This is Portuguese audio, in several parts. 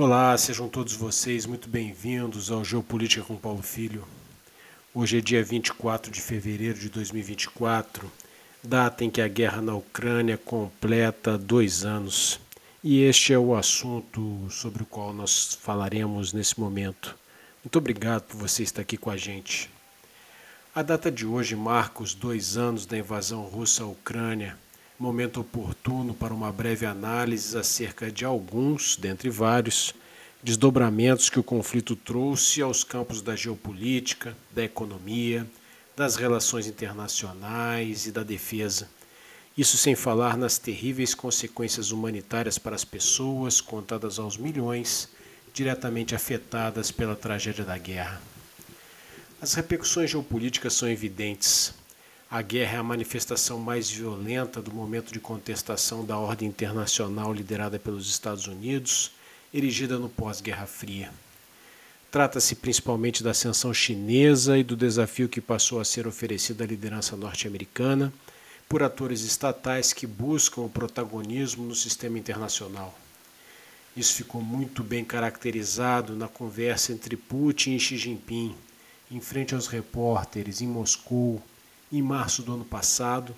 Olá, sejam todos vocês muito bem-vindos ao Geopolítica com Paulo Filho. Hoje é dia 24 de fevereiro de 2024, data em que a guerra na Ucrânia completa dois anos. E este é o assunto sobre o qual nós falaremos nesse momento. Muito obrigado por você estar aqui com a gente. A data de hoje marca os dois anos da invasão russa à Ucrânia, momento oportuno para uma breve análise acerca de alguns, dentre vários, desdobramentos que o conflito trouxe aos campos da geopolítica, da economia, das relações internacionais e da defesa. Isso sem falar nas terríveis consequências humanitárias para as pessoas, contadas aos milhões, diretamente afetadas pela tragédia da guerra. As repercussões geopolíticas são evidentes. A guerra é a manifestação mais violenta do momento de contestação da ordem internacional liderada pelos Estados Unidos, erigida no pós-Guerra Fria. Trata-se principalmente da ascensão chinesa e do desafio que passou a ser oferecido à liderança norte-americana por atores estatais que buscam o protagonismo no sistema internacional. Isso ficou muito bem caracterizado na conversa entre Putin e Xi Jinping em frente aos repórteres em Moscou em março do ano passado,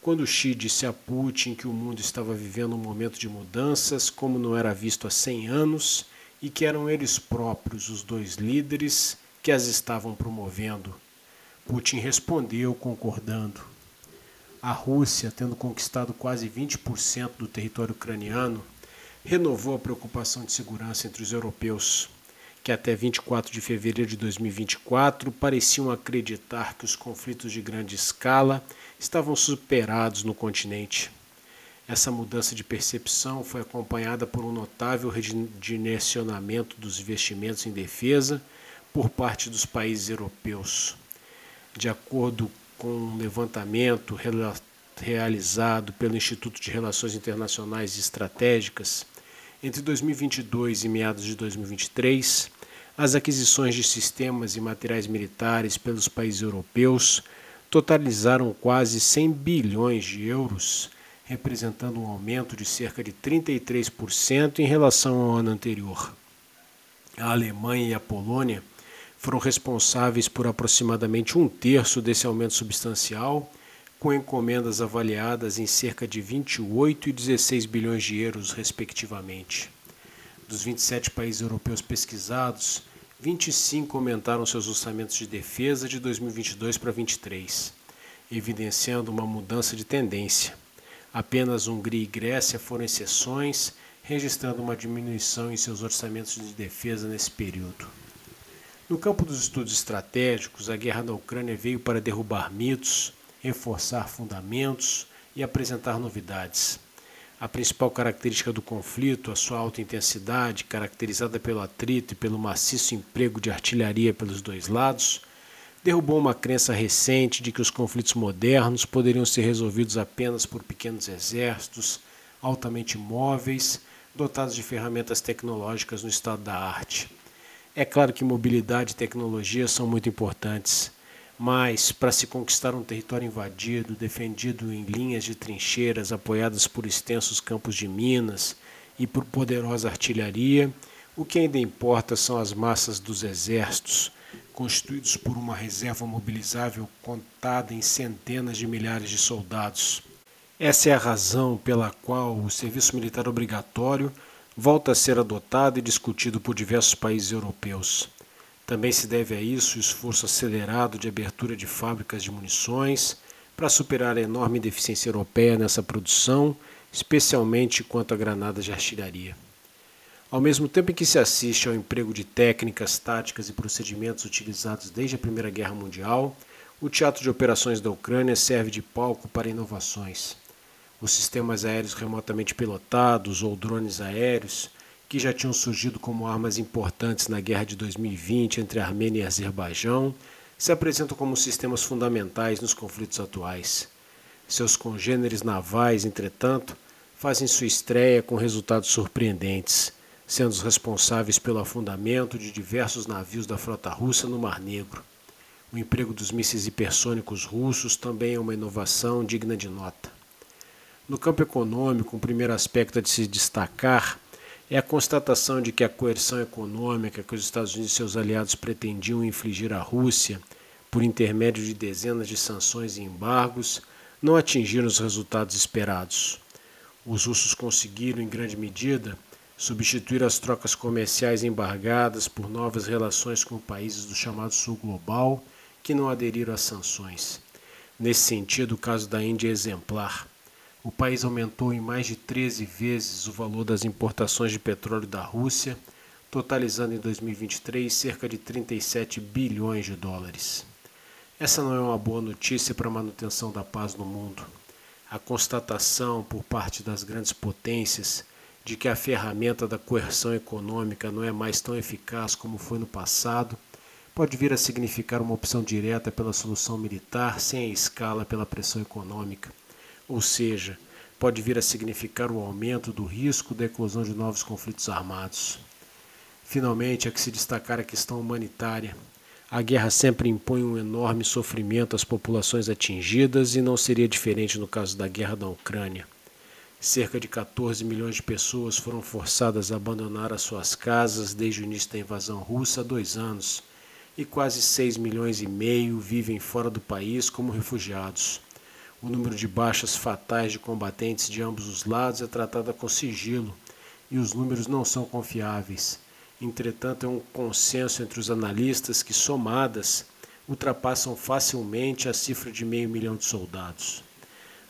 quando Xi disse a Putin que o mundo estava vivendo um momento de mudanças como não era visto há 100 anos e que eram eles próprios, os dois líderes, que as estavam promovendo. Putin respondeu concordando. A Rússia, tendo conquistado quase 20% do território ucraniano, renovou a preocupação de segurança entre os europeus que até 24 de fevereiro de 2024 pareciam acreditar que os conflitos de grande escala estavam superados no continente. Essa mudança de percepção foi acompanhada por um notável redirecionamento dos investimentos em defesa por parte dos países europeus. De acordo com um levantamento realizado pelo Instituto de Relações Internacionais e Estratégicas, entre 2022 e meados de 2023, as aquisições de sistemas e materiais militares pelos países europeus totalizaram quase 100 bilhões de euros, representando um aumento de cerca de 33% em relação ao ano anterior. A Alemanha e a Polônia foram responsáveis por aproximadamente um terço desse aumento substancial com encomendas avaliadas em cerca de 28 e 16 bilhões de euros, respectivamente. Dos 27 países europeus pesquisados, 25 aumentaram seus orçamentos de defesa de 2022 para 2023, evidenciando uma mudança de tendência. Apenas Hungria e Grécia foram exceções, registrando uma diminuição em seus orçamentos de defesa nesse período. No campo dos estudos estratégicos, a guerra na Ucrânia veio para derrubar mitos, reforçar fundamentos e apresentar novidades. A principal característica do conflito, a sua alta intensidade, caracterizada pelo atrito e pelo maciço emprego de artilharia pelos dois lados, derrubou uma crença recente de que os conflitos modernos poderiam ser resolvidos apenas por pequenos exércitos altamente móveis, dotados de ferramentas tecnológicas no estado da arte. É claro que mobilidade e tecnologia são muito importantes mas, para se conquistar um território invadido, defendido em linhas de trincheiras apoiadas por extensos campos de minas e por poderosa artilharia, o que ainda importa são as massas dos exércitos, constituídos por uma reserva mobilizável contada em centenas de milhares de soldados. Essa é a razão pela qual o serviço militar obrigatório volta a ser adotado e discutido por diversos países europeus. Também se deve a isso o esforço acelerado de abertura de fábricas de munições para superar a enorme deficiência europeia nessa produção, especialmente quanto a granadas de artilharia. Ao mesmo tempo em que se assiste ao emprego de técnicas, táticas e procedimentos utilizados desde a Primeira Guerra Mundial, o Teatro de Operações da Ucrânia serve de palco para inovações. Os sistemas aéreos remotamente pilotados ou drones aéreos que já tinham surgido como armas importantes na guerra de 2020 entre Armênia e Azerbaijão, se apresentam como sistemas fundamentais nos conflitos atuais. Seus congêneres navais, entretanto, fazem sua estreia com resultados surpreendentes, sendo os responsáveis pelo afundamento de diversos navios da frota russa no Mar Negro. O emprego dos mísseis hipersônicos russos também é uma inovação digna de nota. No campo econômico, um primeiro aspecto a de se destacar é a constatação de que a coerção econômica que os Estados Unidos e seus aliados pretendiam infligir à Rússia por intermédio de dezenas de sanções e embargos não atingiram os resultados esperados. Os russos conseguiram, em grande medida, substituir as trocas comerciais embargadas por novas relações com países do chamado Sul Global que não aderiram às sanções. Nesse sentido, o caso da Índia é exemplar. O país aumentou em mais de 13 vezes o valor das importações de petróleo da Rússia, totalizando em 2023 cerca de 37 bilhões de dólares. Essa não é uma boa notícia para a manutenção da paz no mundo a constatação por parte das grandes potências de que a ferramenta da coerção econômica não é mais tão eficaz como foi no passado, pode vir a significar uma opção direta pela solução militar sem a escala pela pressão econômica, ou seja, pode vir a significar o aumento do risco da eclosão de novos conflitos armados. Finalmente, há que se destacar a questão humanitária a guerra sempre impõe um enorme sofrimento às populações atingidas e não seria diferente no caso da guerra da Ucrânia. Cerca de 14 milhões de pessoas foram forçadas a abandonar as suas casas desde o início da invasão russa há dois anos, e quase 6 milhões e meio vivem fora do país como refugiados. O número de baixas fatais de combatentes de ambos os lados é tratado com sigilo, e os números não são confiáveis. Entretanto, é um consenso entre os analistas que, somadas, ultrapassam facilmente a cifra de meio milhão de soldados.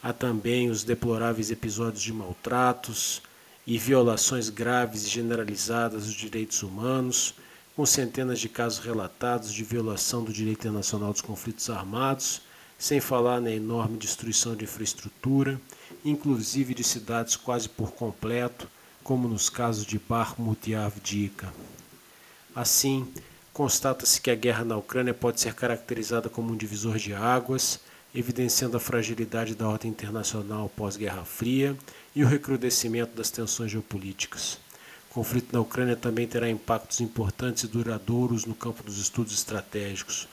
Há também os deploráveis episódios de maltratos e violações graves e generalizadas dos direitos humanos, com centenas de casos relatados de violação do direito internacional dos conflitos armados, sem falar na enorme destruição de infraestrutura, inclusive de cidades quase por completo como nos casos de Bakhmut e Avdiivka. Assim, constata-se que a guerra na Ucrânia pode ser caracterizada como um divisor de águas, evidenciando a fragilidade da ordem internacional pós-Guerra Fria e o recrudescimento das tensões geopolíticas. O conflito na Ucrânia também terá impactos importantes e duradouros no campo dos estudos estratégicos.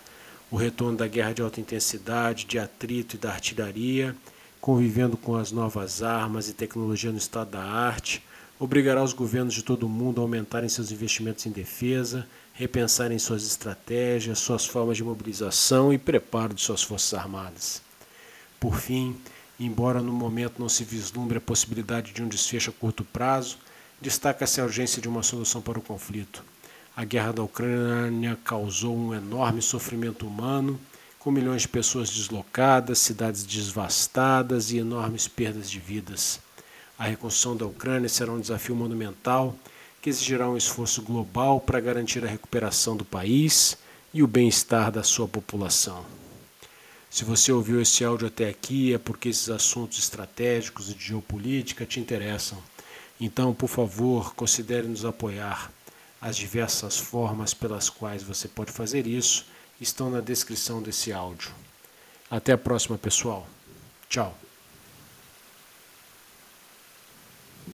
O retorno da guerra de alta intensidade, de atrito e da artilharia, convivendo com as novas armas e tecnologia no estado da arte, obrigará os governos de todo o mundo a aumentarem seus investimentos em defesa, repensarem suas estratégias, suas formas de mobilização e preparo de suas forças armadas. Por fim, embora no momento não se vislumbre a possibilidade de um desfecho a curto prazo, destaca-se a urgência de uma solução para o conflito. A guerra da Ucrânia causou um enorme sofrimento humano, com milhões de pessoas deslocadas, cidades devastadas e enormes perdas de vidas. A reconstrução da Ucrânia será um desafio monumental que exigirá um esforço global para garantir a recuperação do país e o bem-estar da sua população. Se você ouviu esse áudio até aqui é porque esses assuntos estratégicos e de geopolítica te interessam. Então, por favor, considere nos apoiar. As diversas formas pelas quais você pode fazer isso estão na descrição desse áudio. Até a próxima, pessoal. Tchau.